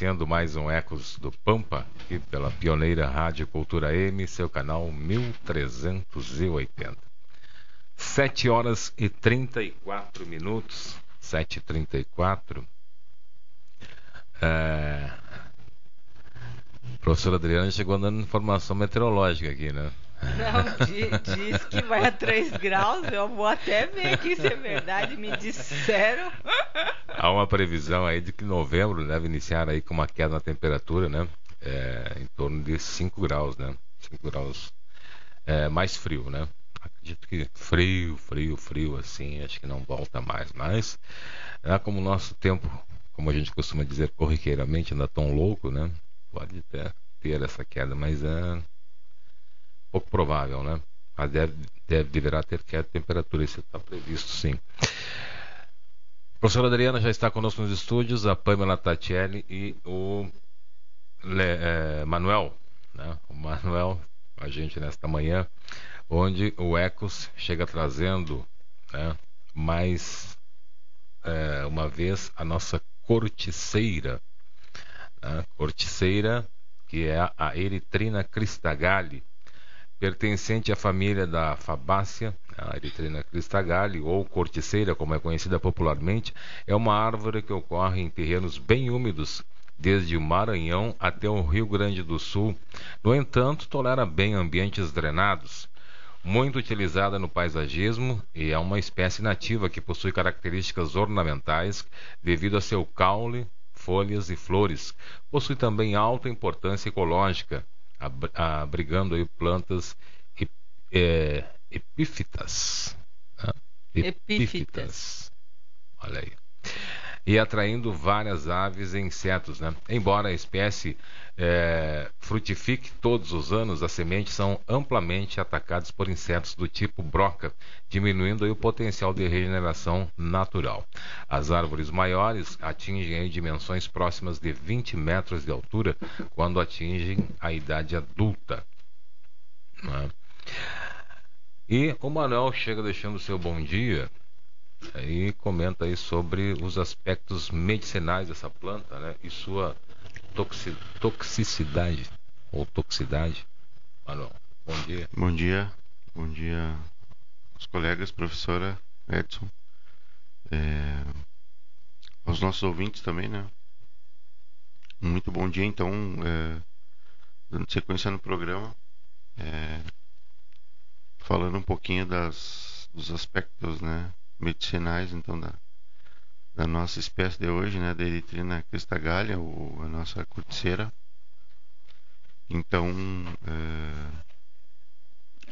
Iniciando mais um Ecos do Pampa, aqui pela pioneira Rádio Cultura M, seu canal 1380. 7 horas e 34 minutos. 7h34. É... Professora Adriana chegou dando informação meteorológica aqui, né? Não, diz que vai a 3 graus. Eu vou até ver aqui se é verdade. Me disseram. Há uma previsão aí de que novembro deve iniciar aí com uma queda na temperatura, né? É, em torno de 5 graus, né? 5 graus é, mais frio, né? Acredito que frio, frio, frio, assim, acho que não volta mais. Mas, é como o nosso tempo, como a gente costuma dizer corriqueiramente, anda tão louco, né? Pode até ter essa queda, mas é pouco provável, né? Mas deve, deve, deverá ter queda de temperatura, isso está previsto sim. A professora Adriana já está conosco nos estúdios, a Pamela Tatielli e o Le, é, Manuel, né? O Manuel, a gente nesta manhã, onde o Ecos chega trazendo né, mais é, uma vez a nossa corticeira, né? corticeira que é a Eritrina cristagalli, pertencente à família da fabácea, a Eritrina cristagalli, ou corticeira, como é conhecida popularmente, é uma árvore que ocorre em terrenos bem úmidos, desde o Maranhão até o Rio Grande do Sul. No entanto, tolera bem ambientes drenados. Muito utilizada no paisagismo e é uma espécie nativa que possui características ornamentais devido a seu caule, folhas e flores. Possui também alta importância ecológica, abrigando aí plantas é, epífitas. Né? Epífitas. Olha aí. E atraindo várias aves e insetos. Né? Embora a espécie é, frutifique todos os anos, as sementes são amplamente atacadas por insetos do tipo broca, diminuindo o potencial de regeneração natural. As árvores maiores atingem dimensões próximas de 20 metros de altura quando atingem a idade adulta. Né? E o Manuel chega deixando seu bom dia e comenta aí sobre os aspectos medicinais dessa planta né, e sua toxi toxicidade ou toxicidade. Manuel, bom dia. Bom dia, bom dia aos colegas, professora Edson, é, aos nossos ouvintes também, né? Muito bom dia, então. É, dando sequência no programa, é, falando um pouquinho das, dos aspectos né, medicinais então da, da nossa espécie de hoje, né, da Eritrina cristagalha, ou a nossa corticeira. Então, é,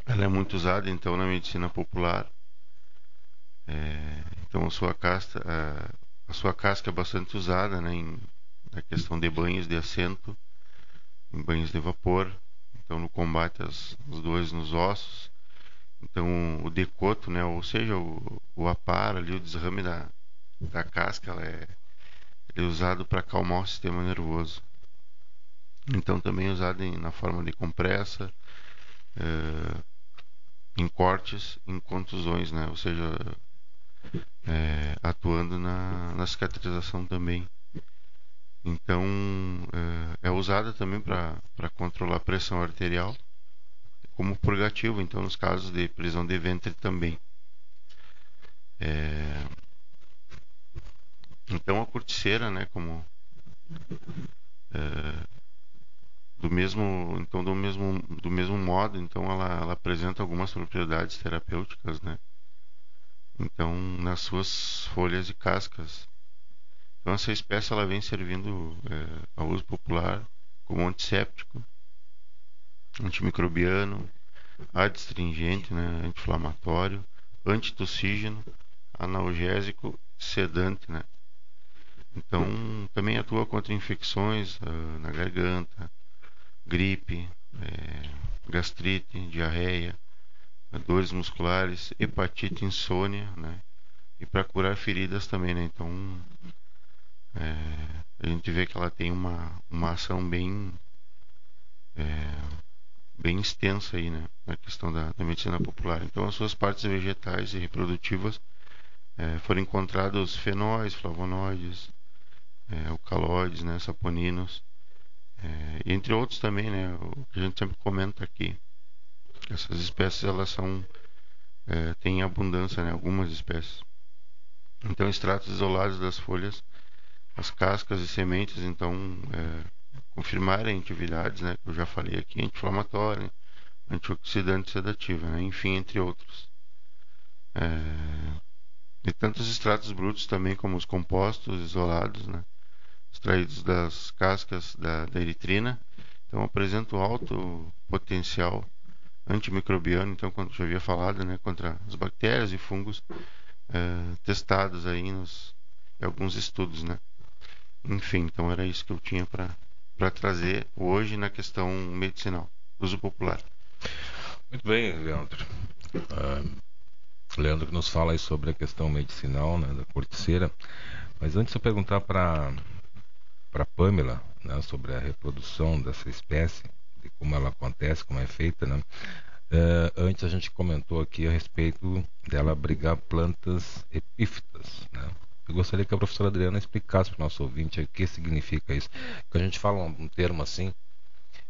ela é muito usada então na medicina popular. É, então, a sua casca, a, a, sua casca é bastante usada, né, em, na questão de banhos de assento, em banhos de vapor, então no combate às, às dores nos ossos. Então, o decoto, né, ou seja, o, o apar ali, o desrame da, da casca ela é, é usado para acalmar o sistema nervoso. Então também é usado em, na forma de compressa, é, em cortes, em contusões, né? ou seja, é, atuando na, na cicatrização também. Então é, é usada também para controlar a pressão arterial, como purgativo, então nos casos de prisão de ventre também. É, então a corticeira, né, como é, do mesmo, então do mesmo, do mesmo modo, então ela, ela apresenta algumas propriedades terapêuticas, né? Então nas suas folhas e cascas. Então essa espécie ela vem servindo é, ao uso popular como antisséptico, antimicrobiano, adstringente, né, anti-inflamatório, antitussígeno, analgésico, sedante, né? Então, também atua contra infecções uh, na garganta, gripe, é, gastrite, diarreia, dores musculares, hepatite, insônia, né? E para curar feridas também, né? Então, é, a gente vê que ela tem uma, uma ação bem é, bem extensa aí, né? Na questão da, da medicina popular. Então, as suas partes vegetais e reprodutivas foram encontrados fenóis, flavonoides, é, alcaloides, né, saponinos, é, entre outros também, né, o que a gente sempre comenta aqui. Essas espécies elas são é, têm abundância, né, algumas espécies. Então, extratos isolados das folhas, as cascas e sementes, então é, confirmarem atividades, né, que eu já falei aqui, anti-inflamatória, antioxidante sedativa, né, enfim, entre outros. É, e tantos extratos brutos também como os compostos isolados, né, extraídos das cascas da, da eritrina. Então apresentam alto potencial antimicrobiano, então quando já havia falado, né, contra as bactérias e fungos é, testados aí nos em alguns estudos, né. Enfim, então era isso que eu tinha para trazer hoje na questão medicinal, uso popular. Muito bem, Leandro. Uh, Leandro que nos fala aí sobre a questão medicinal né, da corticeira. Mas antes eu perguntar para para Pamela, né, sobre a reprodução dessa espécie, de como ela acontece, como é feita, né? É, antes a gente comentou aqui a respeito dela abrigar plantas epífitas, né? Eu gostaria que a professora Adriana explicasse para o nosso ouvinte o que significa isso. Porque a gente fala um termo assim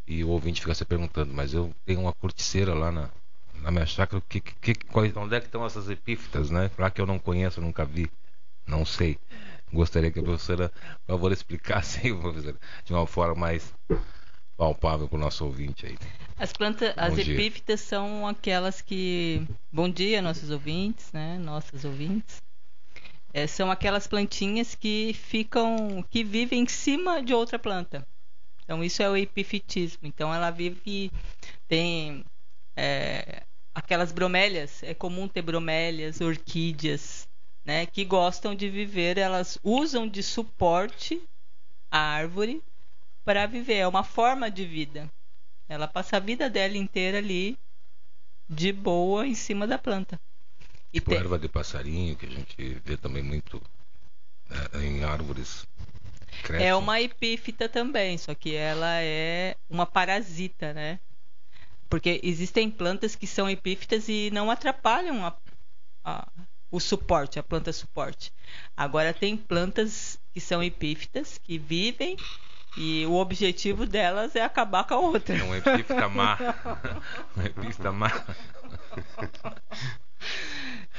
e o ouvinte fica se perguntando, mas eu tenho uma corticeira lá na, na minha chácara, que, que, quais, onde é que estão essas epífitas, né? Falar que eu não conheço, nunca vi, não sei. Gostaria que a professora, por favor, explicasse professora, de uma forma mais palpável para o nosso ouvinte aí. As plantas, Bom as dia. epífitas são aquelas que. Bom dia, nossos ouvintes, né? Nossas ouvintes. É, são aquelas plantinhas que ficam, que vivem em cima de outra planta. Então isso é o epifitismo. Então ela vive, tem é, aquelas bromélias. É comum ter bromélias, orquídeas, né, que gostam de viver, elas usam de suporte a árvore para viver, é uma forma de vida. Ela passa a vida dela inteira ali de boa em cima da planta. E tipo tem... erva de passarinho, que a gente vê também muito né, em árvores. É uma epífita também, só que ela é uma parasita, né? Porque existem plantas que são epífitas e não atrapalham a, a, o suporte, a planta suporte. Agora tem plantas que são epífitas, que vivem e o objetivo delas é acabar com a outra. É um epífita má. um epífita má.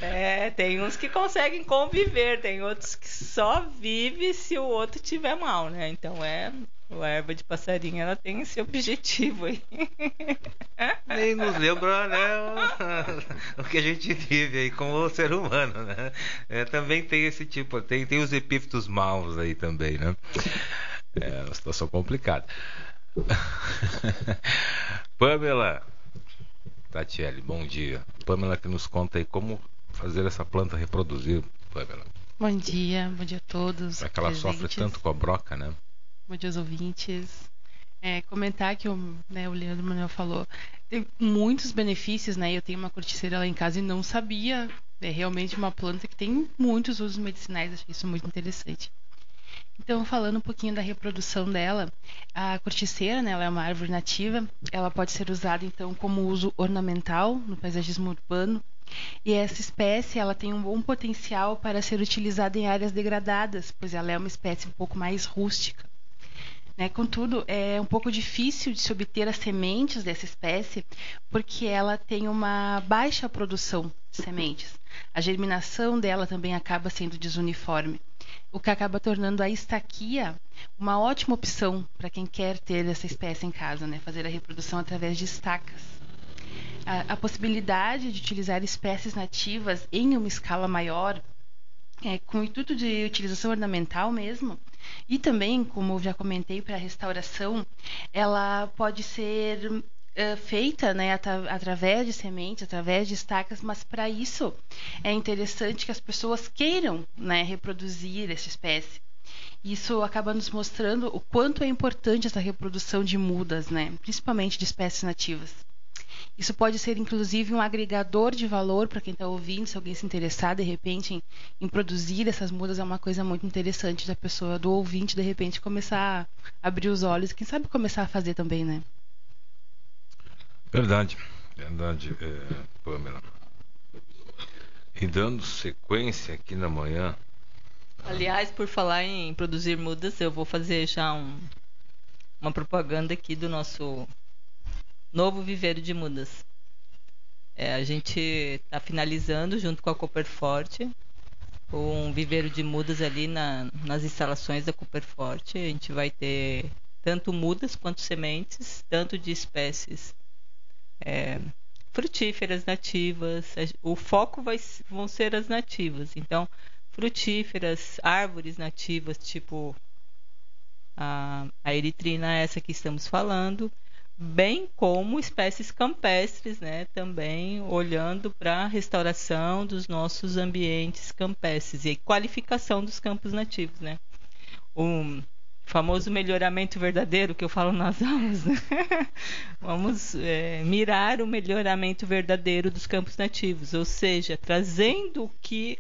É, tem uns que conseguem conviver, tem outros que só vivem se o outro tiver mal, né? Então é A erva de passarinho, ela tem esse objetivo aí. Nem nos lembra, né, o, o, que a gente vive aí como ser humano, né? É, também tem esse tipo, tem, tem os epífitos maus aí também, né? É uma situação complicada. Pamela Tatiele, bom dia. Pamela que nos conta aí como fazer essa planta reproduzir, Pamela. Bom dia, bom dia a todos. É que ela presentes. sofre tanto com a broca, né? Bom dia ouvintes. É, comentar que o, né, o Leandro Manuel falou, tem muitos benefícios, né? Eu tenho uma corticeira lá em casa e não sabia. É realmente uma planta que tem muitos usos medicinais, achei isso muito interessante. Então, falando um pouquinho da reprodução dela, a corticeira, né, ela é uma árvore nativa, ela pode ser usada então como uso ornamental no paisagismo urbano. E essa espécie, ela tem um bom potencial para ser utilizada em áreas degradadas, pois ela é uma espécie um pouco mais rústica. Né? Contudo, é um pouco difícil de se obter as sementes dessa espécie, porque ela tem uma baixa produção de sementes. A germinação dela também acaba sendo desuniforme, o que acaba tornando a estaquia uma ótima opção para quem quer ter essa espécie em casa, né? fazer a reprodução através de estacas. A, possibilidade de utilizar espécies nativas em uma escala maior é, com o intuito de utilização ornamental mesmo, e também, como já comentei, para restauração, ela pode ser é, feita né, at através de sementes, através de estacas, mas para isso é interessante que as pessoas queiram né, reproduzir essa espécie. Isso acaba nos mostrando o quanto é importante essa reprodução de mudas, né, principalmente de espécies nativas. Isso pode ser, inclusive, um agregador de valor para quem está ouvindo, se alguém se interessar, de repente, em, em, produzir essas mudas, é uma coisa muito interessante da pessoa, do ouvinte, de repente, começar a abrir os olhos, quem sabe começar a fazer também, né? Verdade, verdade, é, Pamela. E dando sequência aqui na manhã. Aliás, por falar em produzir mudas, eu vou fazer já um, uma propaganda aqui do nosso novo viveiro de mudas. É, a gente está finalizando junto com a Copperforte um viveiro de mudas ali na, nas instalações da Copperforte. A gente vai ter tanto mudas quanto sementes, tanto de espécies é, frutíferas nativas. O foco vai, vão ser as nativas. Então, frutíferas, árvores nativas, tipo a, a eritrina, essa que estamos falando, bem como espécies campestres, né, também olhando para a restauração dos nossos ambientes campestres e qualificação dos campos nativos, né. O famoso melhoramento verdadeiro que eu falo nas aulas, né? vamos é, mirar o melhoramento verdadeiro dos campos nativos, ou seja, trazendo o que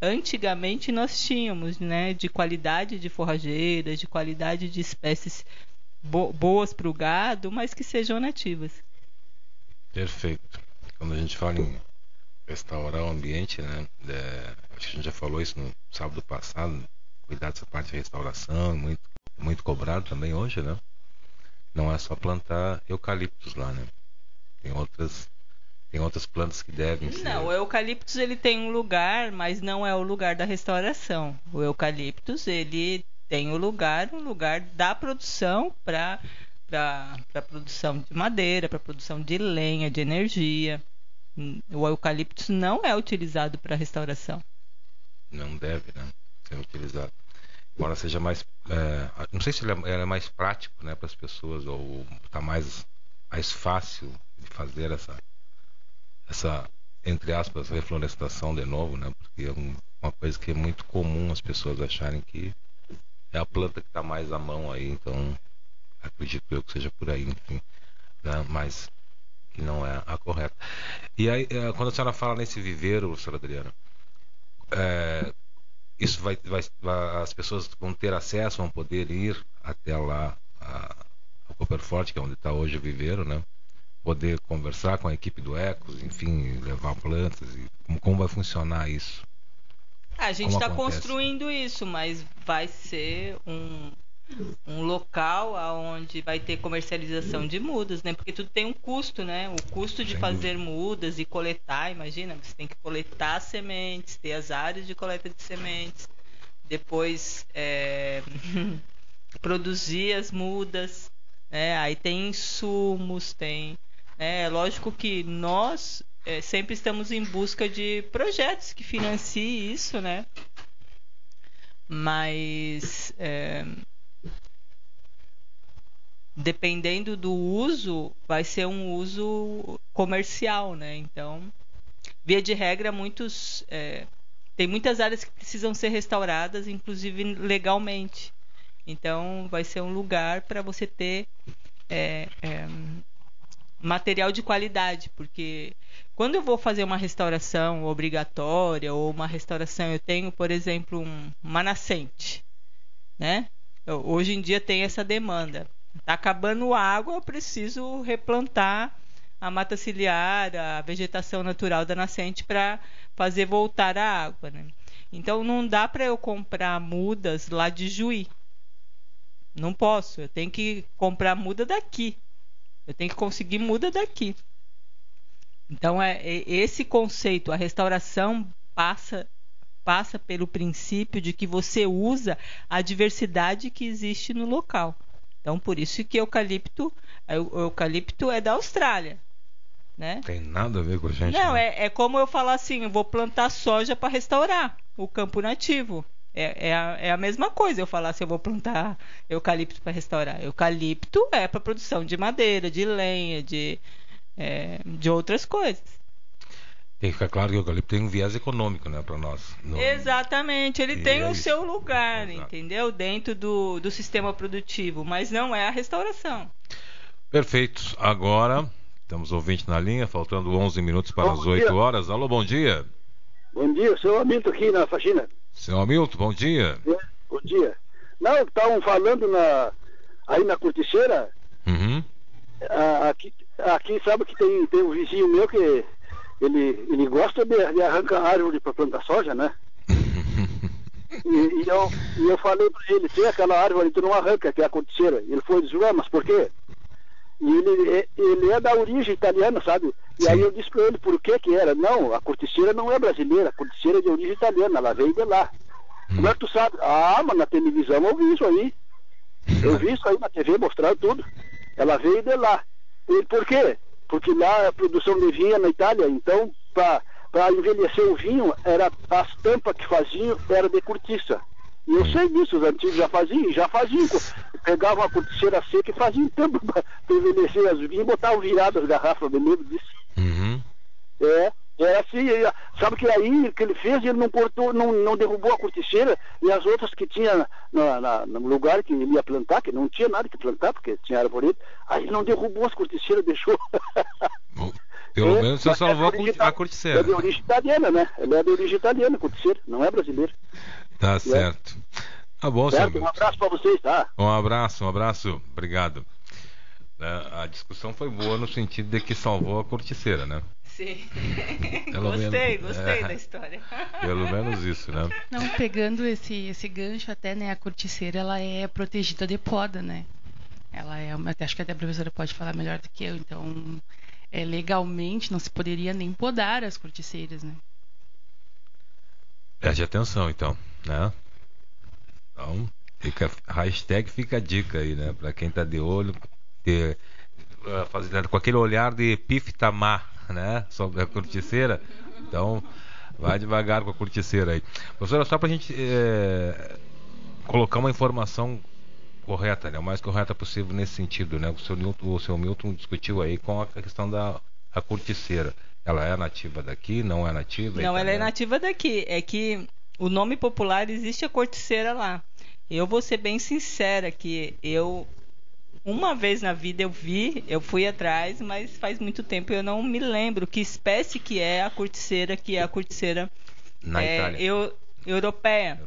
antigamente nós tínhamos, né, de qualidade de forrageiras, de qualidade de espécies bo boas para o gado, mas que sejam nativas. Perfeito. Quando a gente fala em restaurar o ambiente, né? É, acho que a gente já falou isso no sábado passado, cuidar dessa parte de restauração, muito, muito cobrado também hoje, né? Não é só plantar eucaliptos lá, né? Tem outras tem outras plantas que devem ser. Não, o eucaliptus ele tem um lugar, mas não é o lugar da restauração. O eucaliptus ele tem o lugar, um lugar da produção para para produção de madeira, para produção de lenha, de energia. O eucalipto não é utilizado para restauração. Não deve, né? Ser utilizado. Embora seja mais, é, não sei se ele é, ele é mais prático, né, para as pessoas ou está mais mais fácil de fazer essa essa entre aspas reflorestação de novo, né? Porque é um, uma coisa que é muito comum as pessoas acharem que é a planta que está mais à mão aí, então acredito eu que seja por aí, enfim, né? mas que não é a correta. E aí, é, quando a senhora fala nesse viveiro, senhora Adriana, é, isso vai, vai, as pessoas vão ter acesso, vão poder ir até lá a, a Copperforte, que é onde está hoje o viveiro, né? Poder conversar com a equipe do Ecos, enfim, levar plantas e como, como vai funcionar isso? A gente está construindo isso, mas vai ser um, um local onde vai ter comercialização de mudas, né? Porque tudo tem um custo, né? O custo de Sem fazer dúvida. mudas e coletar, imagina, você tem que coletar sementes, ter as áreas de coleta de sementes, depois é, produzir as mudas. Né? Aí tem insumos, tem. Né? É lógico que nós é, sempre estamos em busca de projetos que financiem isso, né? Mas é, dependendo do uso, vai ser um uso comercial, né? Então, via de regra, muitos é, tem muitas áreas que precisam ser restauradas, inclusive legalmente. Então, vai ser um lugar para você ter é, é, material de qualidade, porque quando eu vou fazer uma restauração obrigatória ou uma restauração, eu tenho, por exemplo, um, uma nascente, né? Eu, hoje em dia tem essa demanda. Está acabando a água, eu preciso replantar a mata ciliar, a vegetação natural da nascente para fazer voltar a água. Né? Então não dá para eu comprar mudas lá de Juí. Não posso. Eu tenho que comprar muda daqui. Eu tenho que conseguir muda daqui. Então é, é esse conceito, a restauração passa passa pelo princípio de que você usa a diversidade que existe no local. Então por isso que eucalipto, o eucalipto é da Austrália né? Tem nada a ver com a gente. Não, né? é, é como eu falar assim, eu vou plantar soja para restaurar o campo nativo. É, é, a, é a mesma coisa eu falar se eu vou plantar eucalipto para restaurar. Eucalipto é para produção de madeira, de lenha, de, é, de outras coisas. Tem que ficar claro que o eucalipto tem um viés econômico, né, para nós. No... Exatamente, ele e tem é o seu lugar, Exato. entendeu? Dentro do, do sistema produtivo, mas não é a restauração. Perfeito. Agora temos ouvinte na linha, faltando 11 minutos para bom as 8 dia. horas. Alô, bom dia. Bom dia, seu Hamilton aqui na faxina. Seu Hamilton, bom dia. Bom dia. Não, estavam falando na, aí na corticeira. Uhum. aqui, aqui sabe que tem, tem um vizinho meu que ele, ele gosta de, de arrancar árvore para plantar soja, né? e, e, eu, e eu falei para ele, tem aquela árvore, tu não arranca, que é a corticeira. Ele foi dizer, mas por quê? E ele, é, ele é da origem italiana, sabe? E Sim. aí eu disse para ele por que que era. Não, a corticeira não é brasileira, a corticeira é de origem italiana, ela veio de lá. Hum. Como é que tu sabe? Ah, mas na televisão eu vi isso aí. Eu vi isso aí na TV, mostraram tudo. Ela veio de lá. E por quê? Porque lá a produção de vinho é na Itália, então para envelhecer o vinho, era as tampas que faziam era de cortiça. E eu sei disso, os antigos já faziam, já faziam. Pegavam uma corticeira seca e faziam tempo para envelhecer as vinhas e botavam viradas as garrafas, me lembro disso. Uhum. É, é assim, sabe que aí que ele fez, ele não cortou, não, não derrubou a corticeira e as outras que tinha na, na, no lugar que ele ia plantar, que não tinha nada que plantar, porque tinha arvoredo, aí ele não derrubou as corticeiras, deixou. Pelo é, menos você salvou é a corticeira. É de origem italiana, né? Ele é de origem italiana, corticeira, não é brasileiro. Tá certo. Tá bom, certo? Um abraço para vocês, tá? Um abraço, um abraço. Obrigado. É, a discussão foi boa no sentido de que salvou a corticeira, né? Sim. gostei, menos, gostei é, da história. Pelo menos isso, né? Não, pegando esse, esse gancho até, né? A corticeira, ela é protegida de poda, né? Ela é, acho que até a professora pode falar melhor do que eu, então é, legalmente não se poderia nem podar as corticeiras, né? Preste atenção, então, né? Então, fica, hashtag fica a dica aí, né? Para quem tá de olho, ter, uh, fazer, com aquele olhar de piftamar, né? Sobre a corticeira. Então, vai devagar com a corticeira aí. Professora, só para a gente é, colocar uma informação correta, né? O mais correta possível nesse sentido, né? O seu, Newton, o seu Milton discutiu aí com a questão da a corticeira. Ela é nativa daqui? Não é nativa? Não, ela é nativa daqui. É que o nome popular existe a corticeira lá. Eu vou ser bem sincera que eu uma vez na vida eu vi, eu fui atrás, mas faz muito tempo eu não me lembro que espécie que é a corticeira, que é a corticeira na é, Itália. Eu, europeia,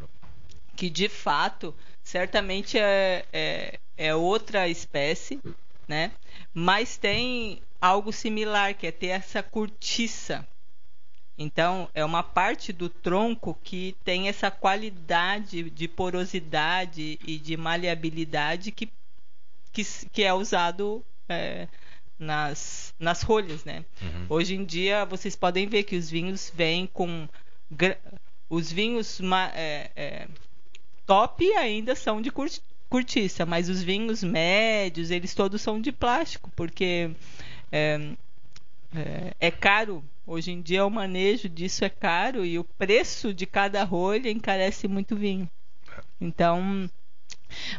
que de fato certamente é, é, é outra espécie, né? Mas tem algo similar, que é ter essa cortiça. Então, é uma parte do tronco que tem essa qualidade de porosidade e de maleabilidade que, que, que é usado é, nas, nas rolhas, né? Uhum. Hoje em dia, vocês podem ver que os vinhos vêm com... Os vinhos é, é, top ainda são de cortiça, mas os vinhos médios, eles todos são de plástico, porque é, é, é caro. Hoje em dia o manejo disso é caro e o preço de cada rolha encarece muito vinho. Então,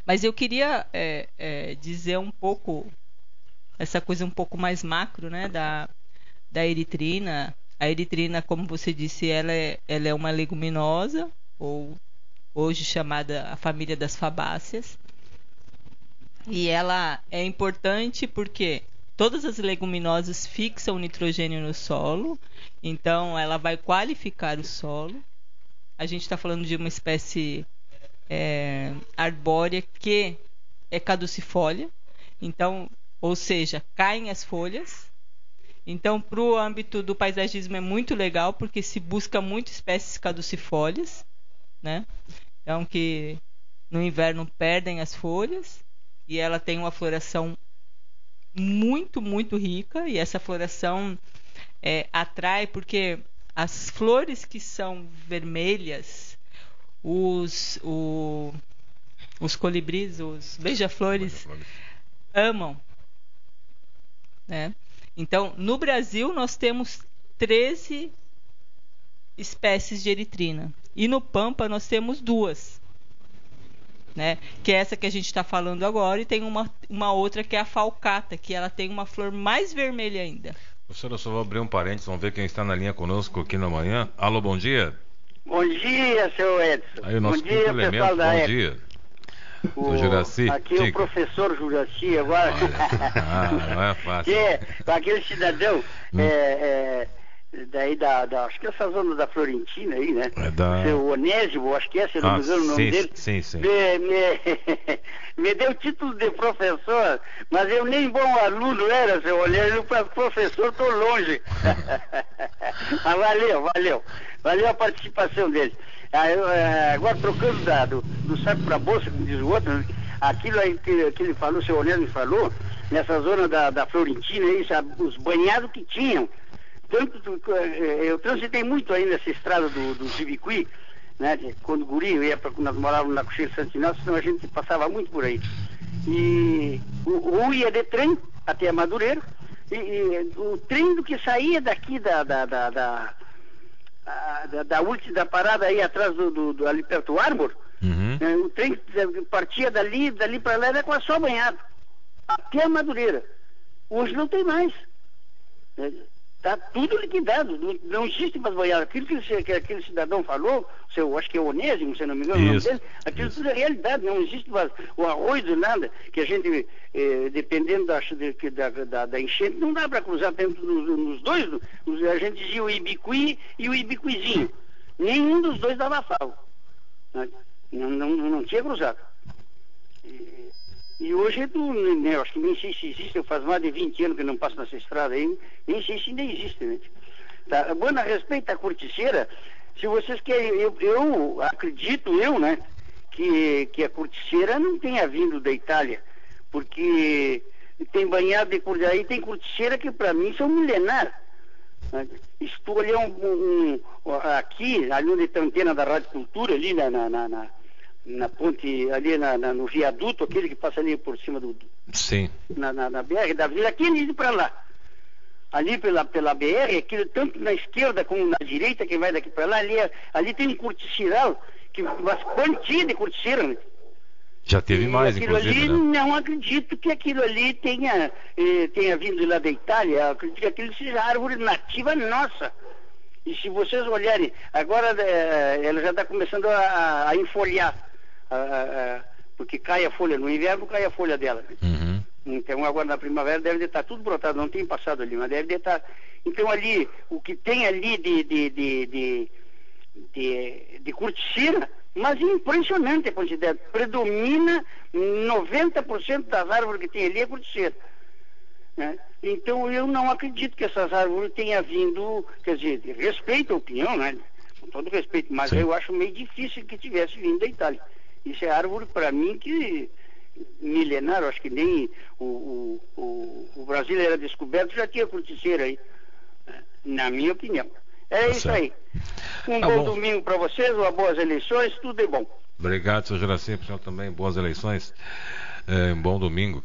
mas eu queria é, é, dizer um pouco essa coisa um pouco mais macro, né, da, da eritrina. A eritrina, como você disse, ela é, ela é uma leguminosa ou hoje chamada a família das fabáceas. E ela é importante porque todas as leguminosas fixam nitrogênio no solo, então ela vai qualificar o solo. A gente está falando de uma espécie é, arbórea que é caducifólia, então, ou seja, caem as folhas. Então, para o âmbito do paisagismo é muito legal porque se busca muito espécies caducifólias, né? Então, que no inverno perdem as folhas e ela tem uma floração muito, muito rica e essa floração é, atrai porque as flores que são vermelhas os, o, os colibris, os beija-flores amam. Né? Então, no Brasil, nós temos 13 espécies de eritrina. E no Pampa, nós temos duas. Né? Que é essa que a gente está falando agora, e tem uma, uma outra que é a falcata, que ela tem uma flor mais vermelha ainda. Professor, eu só vou abrir um parênteses, vamos ver quem está na linha conosco aqui na manhã. Alô, bom dia. Bom dia, seu Edson. Aí o nosso bom dia, elemento, pessoal da bom dia. O, O Juraci, aqui é o diga. professor Juraci agora. Ah, não é fácil. que é aquele cidadão Hum. é, é, daí da, da- acho que essa zona da Florentina aí, né? É da- Seu Onésimo, acho que é, se não Ah, me engano o nome sim, dele. sim, sim. Me, me, me deu título de professor, mas eu nem bom aluno era, seu Onésimo, para professor estou longe. mas valeu, valeu. Valeu a participação dele. Ah, eu, eh, agora trocando da- do, do saco para bolsa, como diz o outro, né? aquilo aí que, que ele falou, seu Onésimo falou, nessa zona da, da Florentina, aí, sabe, os banhados que tinham. Tanto, do- eh, eu transitei muito aí nessa estrada do, do Zibiqui, né? de- Quando guri, eu ia pra, nós morávamos na Cocheira Santo Inácio, senão a gente passava muito por aí. E o, ou ia de trem até a Madureira, e, e o trem do que saía daqui da, da, da, da, a- da, da última da parada aí atrás do, do, do- ali perto do Arbor, Uhum. né, o trem partia dali, dali para lá era quase só banhado. Até a Madureira. Hoje não tem mais. Está tudo liquidado. Não, não existe mais banhado. Aquilo que, que aquele cidadão falou, seu, acho que é Onésimo, se não me engano, o nome Isso, dele, aquilo isso. tudo é realidade. Não existe mais o arroz do nada, que a gente, eh, dependendo da, de- da, da, da enchente, não dá para cruzar dentro dos, nos dois. a gente dizia o Ibiqui e o Ibiquizinho. Nenhum dos dois dava falo. né? Não, não, não tinha cruzado. E, e hoje, tu, né, eu acho que nem sei se existe, eu faz mais de 20 anos que não passo nessa estrada aí, nem sei se ainda existe, né? Tá, bom, a respeito à corticeira, se vocês querem, eu, eu acredito, eu, né, que, que a corticeira não tenha vindo da Itália, porque tem banhado de corticeira, aí tem corticeira que para mim são milenar. né? Estou ali um, um- aqui, ali onde tem a antena da Rádio Cultura, ali na, na, na, na- ponte, ali na, na- no viaduto, aquele que passa ali por cima do, Sim. na, na, na BR da Avenida, aqui indo para lá. Ali pela, pela BR, aquilo, tanto na esquerda como na direita, quem vai daqui para lá, ali, é- ali tem um corticiral, que, uma quantia de corticeira, né? Já teve E mais, aquilo inclusive, ali, né? não acredito que aquilo ali tenha, eh, tenha vindo lá da Itália. Acredito que aquilo seja árvore nativa nossa. E se vocês olharem, agora eh, ela já está começando a, a- a enfolhar. A- a- a- porque cai a folha no inverno, cai a folha dela. Uhum. Então agora na primavera deve estar tudo brotado, não tem passado ali, mas deve estar. Então ali, o que tem ali de, de, de, de, de, de corticina, mas é impressionante a quantidade. Predomina 90% das árvores que tem ali é corticeira. né? Então eu não acredito que essas árvores tenham vindo, quer dizer, respeito a opinião, né? Com todo respeito, mas Sim. eu acho meio difícil que tivesse vindo da Itália. Isso é árvore para mim que milenar, acho que nem o, o, o, o Brasil era descoberto, já tinha corticeira aí, na minha opinião. É Tá isso certo. aí. Um Tá bom, bom. domingo para vocês, uma boas eleições, tudo é bom. Obrigado, para o senhor também. Boas eleições. É, bom domingo.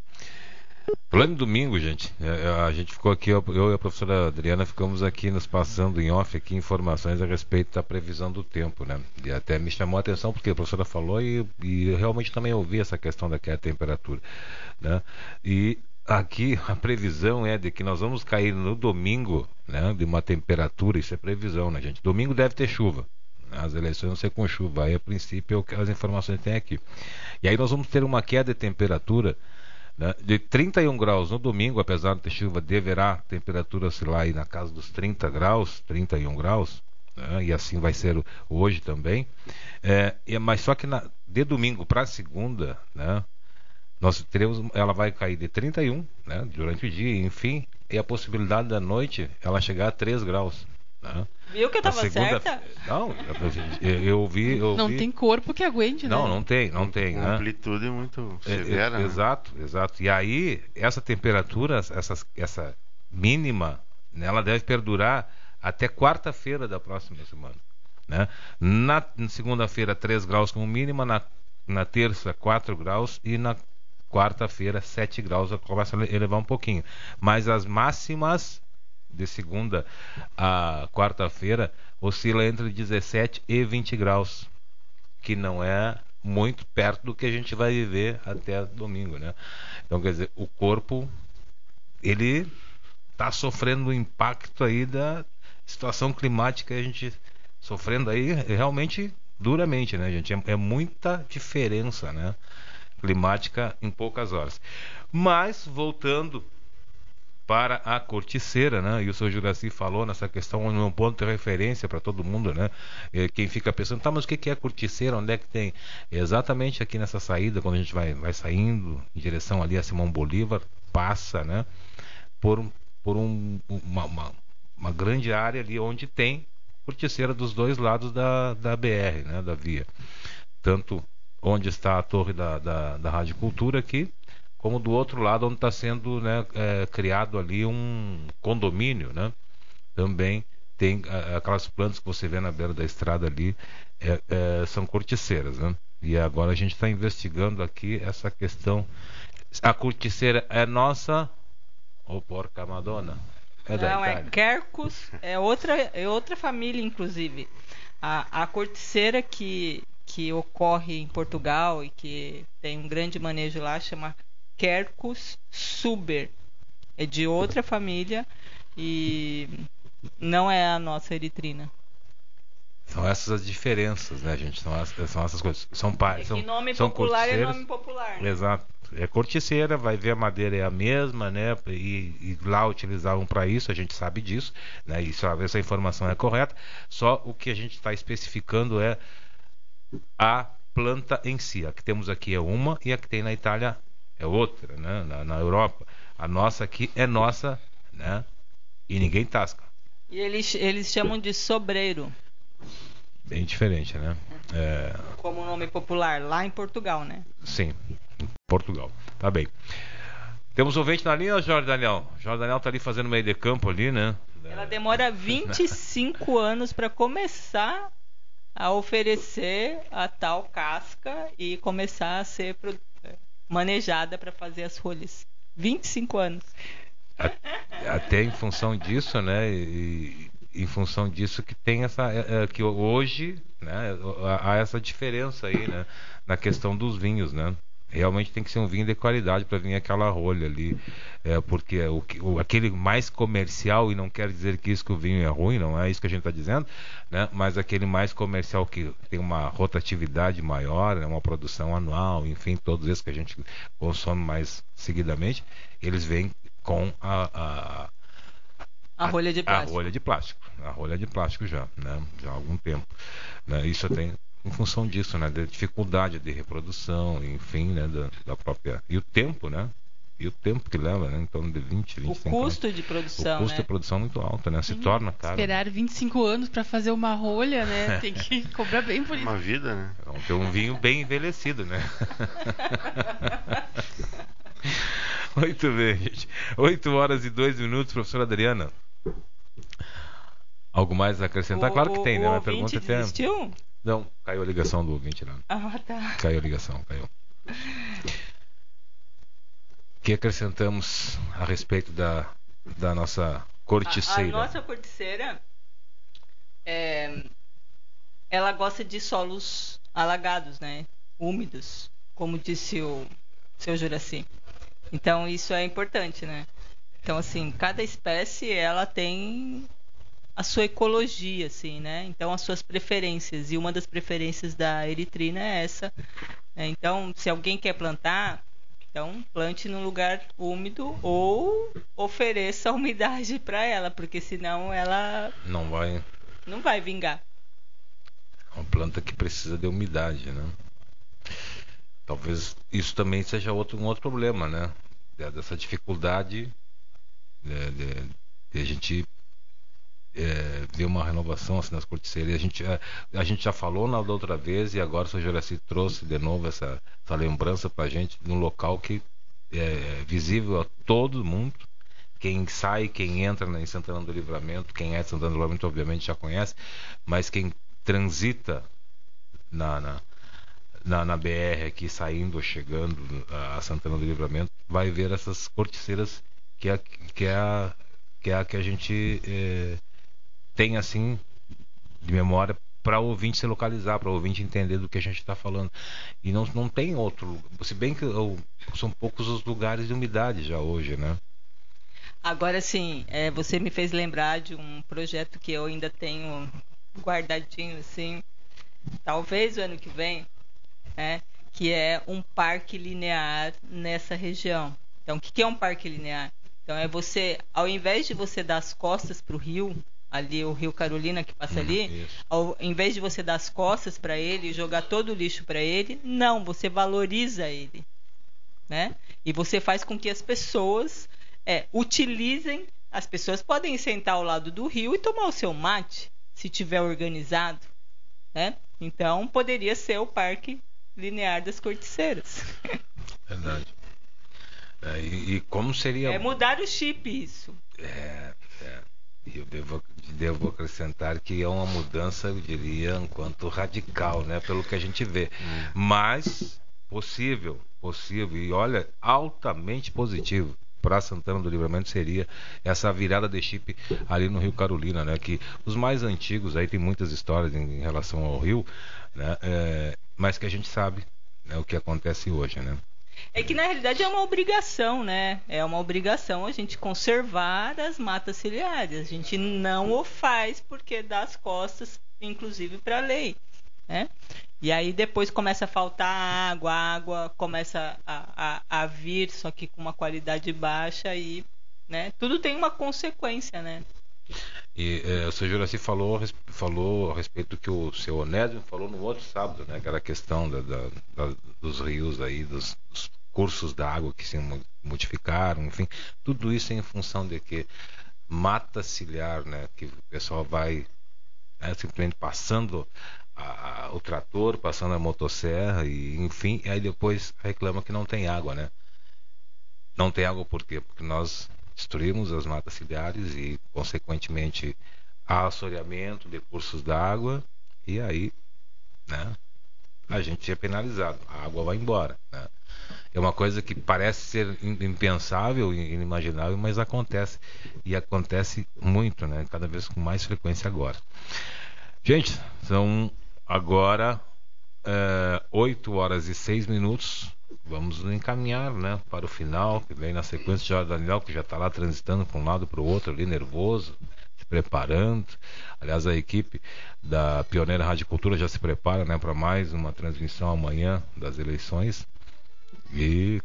Em domingo, gente, é, é, a gente ficou aqui, eu e a professora Adriana ficamos aqui nos passando em off aqui informações a respeito da previsão do tempo, né? E até me chamou a atenção porque a professora falou e, e realmente também ouvi essa questão da temperatura, né? E aqui a previsão é de que nós vamos cair no domingo, né? De uma temperatura, isso é previsão, né, gente? Domingo deve ter chuva, as eleições vão ser com chuva. Aí, a princípio, é o que as informações tem aqui. E aí nós vamos ter uma queda de temperatura né, de 31 graus no domingo, apesar de ter chuva, deverá a temperatura oscilar aí na casa dos 30 graus, 31 graus. Né, e assim vai ser hoje também. É, mas só que na, de domingo para segunda, né, nós teremos, ela vai cair de 31 né, durante o dia, enfim, e a possibilidade da noite ela chegar a 3 graus. Né? Viu que eu estava segunda... certa? Não, eu, eu vi. Eu não vi... tem corpo que aguente, né? Não, não tem, não tem. A né? amplitude é muito severa. É, é, exato, exato. E aí, essa temperatura, essa, essa mínima, né, ela deve perdurar até quarta-feira da próxima semana. Né? Na, na segunda-feira, 3 graus como mínima, na, na terça, 4 graus e na quarta-feira, 7 graus, começa a elevar um pouquinho. Mas as máximas de segunda a quarta-feira oscila entre 17 e 20 graus, que não é muito perto do que a gente vai viver até domingo, né? Então, quer dizer, o corpo ele está sofrendo o impacto aí da situação climática, a gente sofrendo aí realmente duramente, né, gente? É, é muita diferença, né? Climática em poucas horas. Mas voltando para a corticeira, né? E o senhor Juraci falou nessa questão, um ponto de referência para todo mundo, né? quem fica pensando, tá, mas o que é corticeira? Onde é que tem? Exatamente aqui nessa saída, quando a gente vai, vai saindo em direção ali a Simão Bolívar, passa, né? Por, por um, uma, uma, uma grande área ali onde tem corticeira dos dois lados da, da BR, né? Da via. Tanto onde está a torre da, da, da Rádio Cultura aqui, como do outro lado onde está sendo né, é, criado ali um condomínio, né? Também tem aquelas plantas que você vê na beira da estrada ali é, é, são corticeiras, né? E agora a gente está investigando aqui essa questão. A corticeira é nossa ou porca madonna? É Não, é Quercus, é outra, é outra família, inclusive. A, a corticeira que, que ocorre em Portugal e que tem um grande manejo lá chama Quercus suber. É de outra família e não é a nossa eritrina. São essas as diferenças, né, gente? São, as, são essas coisas. São, é são, nome são popular é nome popular. Né? Exato. É corticeira, vai ver a madeira é a mesma, né? E, e lá utilizavam para isso, a gente sabe disso, né? E só essa informação é correta. Só o que a gente está especificando é a planta em si. A que temos aqui é uma e a que tem na Itália é outra, né? Na, na, Europa. A nossa aqui é nossa, né? E ninguém tasca. E eles, eles chamam de sobreiro. Bem diferente, né? É... Como nome popular, lá em Portugal, né? Sim, em Portugal. Tá bem. Temos ouvinte na linha, Jorge Daniel? Jorge Daniel tá ali fazendo meio de campo ali, né? Ela demora 25 anos para começar a oferecer a tal casca e começar a ser manejada para fazer as folhas. 25 anos. Até em função disso, né? E, em função disso que tem essa é, é, que hoje, né, há essa diferença aí, né, na questão dos vinhos, né? Realmente tem que ser um vinho de qualidade para vir aquela rolha ali. É, porque o, o, aquele mais comercial, e não quer dizer que isso que o vinho é ruim, não é isso que a gente está dizendo, né? mas aquele mais comercial que tem uma rotatividade maior, né? uma produção anual, enfim, todos esses que a gente consome mais seguidamente, eles vêm com a, a a rolha de plástico. A rolha de plástico. A rolha de plástico já, né? Já há algum tempo. Né? Isso tem em função disso, né, da dificuldade de reprodução, enfim, né, da, da, própria e o tempo, né, e o tempo que leva, né, em torno de 20, 25 O custo anos. de produção, O custo né? de produção é muito alto, né, se torna caro. Esperar 25 anos para fazer uma rolha, né, tem que cobrar bem por isso. Uma vida, né? Vamos ter um vinho bem envelhecido, né. Muito bem, gente. 8 horas e 2 minutos, professora Adriana. Algo mais a acrescentar? O, claro que tem, o né? Uma pergunta até. Não, caiu a ligação do ouvinte lá. Ah, tá. Caiu a ligação, caiu. O que acrescentamos a respeito da, da nossa corticeira? A, a nossa corticeira é, ela gosta de solos alagados, né? Úmidos, como disse o seu Juraci. Então isso é importante, né? Então assim, cada espécie ela tem a sua ecologia, assim, né? Então as suas preferências e uma das preferências da eritrina é essa. Né? Então, se alguém quer plantar, então plante num lugar úmido ou ofereça umidade para ela, porque senão ela não vai não vai vingar. É uma planta que precisa de umidade, né? Talvez isso também seja outro, um outro problema, né? Dessa dificuldade de, de, de a gente é, uma renovação assim, nas corticeiras. A gente, a, a, gente já falou na outra vez e agora o Sr. Juraci trouxe de novo essa, essa lembrança para a gente num local que é visível a todo mundo. Quem sai, quem entra em Santana do Livramento, quem é de Santana do Livramento obviamente já conhece, mas quem transita na, na, na, na BR aqui, saindo ou chegando a Santana do Livramento, vai ver essas corticeiras que é, que é, que, é a que a gente é, tem assim de memória para o ouvinte se localizar, para o ouvinte entender do que a gente está falando. E não, não tem outro, se bem que eu, são poucos os lugares de umidade já hoje, né? Agora sim, é, você me fez lembrar de um projeto que eu ainda tenho guardadinho assim, talvez o ano que vem, né? Que é um parque linear nessa região. Então, o que é um parque linear? Então, é você, ao invés de você dar as costas para o rio, ali o Rio Carolina que passa hum, ali, ao invés de você dar as costas para ele e jogar todo o lixo para ele, não, você valoriza ele, né? E você faz com que as pessoas é, utilizem, as pessoas podem sentar ao lado do rio e tomar o seu mate, se tiver organizado, né? Então poderia ser o parque linear das corticeiras. Verdade. É, e, e, como seria? É mudar o chip isso. É, é. Eu devo, devo acrescentar que é uma mudança, eu diria, enquanto radical, né? Pelo que a gente vê. Hum. Mas possível, possível e olha altamente positivo para Santana do Livramento seria essa virada de chip ali no Rio Carolina, né? Que os mais antigos aí tem muitas histórias em, em relação ao Rio, né? É, mas que a gente sabe né, o que acontece hoje, né? É que na realidade é uma obrigação, né? É uma obrigação a gente conservar as matas ciliares. A gente não o faz porque dá as costas, inclusive, para a lei. Né? E aí depois começa a faltar água, a água começa a, a, a vir, só que com uma qualidade baixa e né? tudo tem uma consequência, né? E é, o seu Juraci falou, falou a respeito do que o seu Onésio falou no outro sábado, né? Aquela questão da, da, da, dos rios aí, dos, dos cursos d'água que se modificaram, enfim, tudo isso em função de que mata ciliar, né? Que o pessoal vai né, simplesmente passando a, o trator, passando a motosserra e enfim, aí depois reclama que não tem água, né? Não tem água por quê? Porque nós destruímos as matas ciliares e consequentemente assoreamento de cursos d'água e aí, né? A gente é penalizado, a água vai embora, né? É uma coisa que parece ser impensável, inimaginável, mas acontece e acontece muito, né? Cada vez com mais frequência agora. Gente, são agora é, 8 horas e 6 minutos. Vamos encaminhar né, para o final, que vem na sequência já Daniel, que já está lá transitando para um lado para o outro, ali nervoso, se preparando. Aliás, a equipe da Pioneira Rádio Cultura já se prepara né, para mais uma transmissão amanhã das eleições. E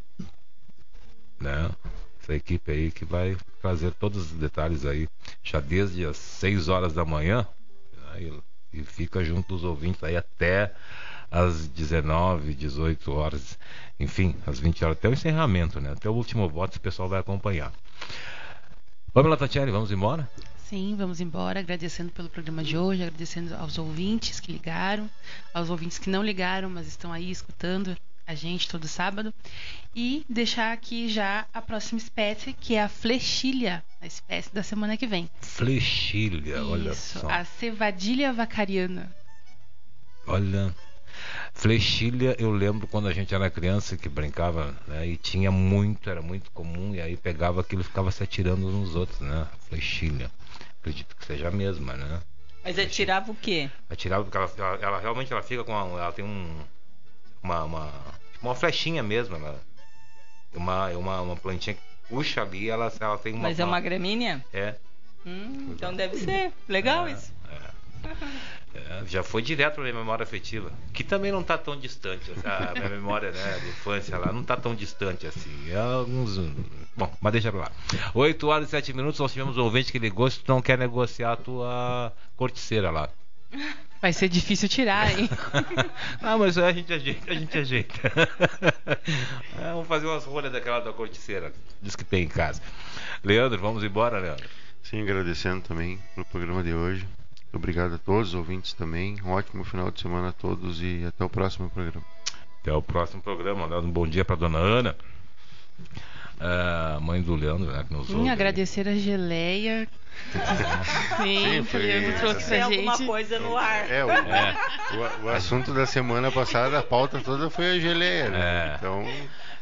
né, essa equipe aí que vai trazer todos os detalhes aí, já desde as 6 horas da manhã. Aí, e fica junto dos ouvintes aí até às 19, 18 horas, enfim, às 20 horas, até o encerramento, né? Até o último voto, o pessoal vai acompanhar. Vamos lá, Tatiane, vamos embora? Sim, vamos embora, agradecendo pelo programa de hoje, agradecendo aos ouvintes que ligaram, aos ouvintes que não ligaram, mas estão aí escutando a gente todo sábado. E deixar aqui já a próxima espécie, que é a flechilha, a espécie da semana que vem. Flechilha, Isso, olha só. A cevadilha vacariana. Olha, flechilha eu lembro quando a gente era criança que brincava, né? E tinha muito, era muito comum, e aí pegava aquilo e ficava se atirando uns nos outros, né? Flechilha. Acredito que seja a mesma, né? Mas atirava o quê? Atirava porque ela, ela, ela realmente ela fica com uma, ela tem um uma, uma, uma flechinha mesmo, ela, uma, uma, uma plantinha que puxa ali, ela, ela tem uma. Mas é uma gramínea? É. Hum, então deve ser. Legal é, isso. É. Já foi direto para minha memória afetiva, que também não está tão distante. A minha memória né, de infância lá não está tão distante assim. É alguns. Bom, mas deixa pra lá. 8 horas e 7 minutos, nós tivemos um ouvinte que ligou se tu não quer negociar a tua corticeira lá. Vai ser difícil tirar, hein? ah, mas a gente ajeita, a gente ajeita. é, vamos fazer umas rolhas daquela da corticeira. Diz que tem em casa. Leandro, vamos embora, Leandro? Sim, agradecendo também pelo programa de hoje. Obrigado a todos os ouvintes também. Um ótimo final de semana a todos e até o próximo programa. Até o próximo programa. Um bom dia para dona Ana. Uh, mãe do Leandro, né? Que nos Sim, agradecer a geleia. Sim, que o Leandro trouxe pra gente. alguma coisa no ar. É, o, é. O, o, assunto da semana passada, a pauta toda foi a geleia, né? É. Então.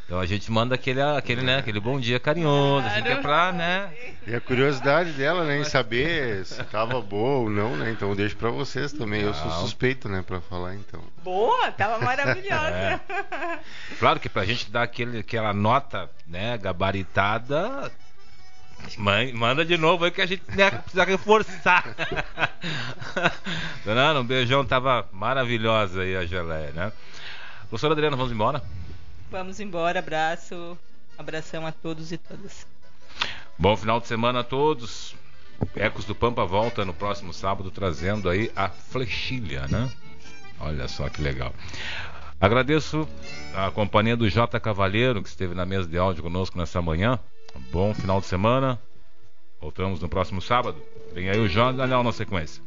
Então a gente manda aquele, aquele, né, aquele bom dia carinhoso, claro. assim, que é pra, né? E a curiosidade dela, né, em saber se tava boa ou não, né? Então eu deixo pra vocês também. Eu sou suspeito, né, pra falar, então. Boa, tava maravilhosa. É. Claro que pra gente dar aquele, aquela nota, né, gabaritada, Mãe, manda de novo aí que a gente né, precisa reforçar. Dona um beijão, tava maravilhosa aí a geleia, né? Professora Adriana, vamos embora? Vamos embora, abraço, abração a todos e todas. Bom final de semana a todos. Ecos do Pampa volta no próximo sábado trazendo aí a flechilha, né? Olha só que legal. Agradeço a companhia do J Cavalheiro, que esteve na mesa de áudio conosco nessa manhã. Bom final de semana. Voltamos no próximo sábado. Vem aí o Daniel na sequência.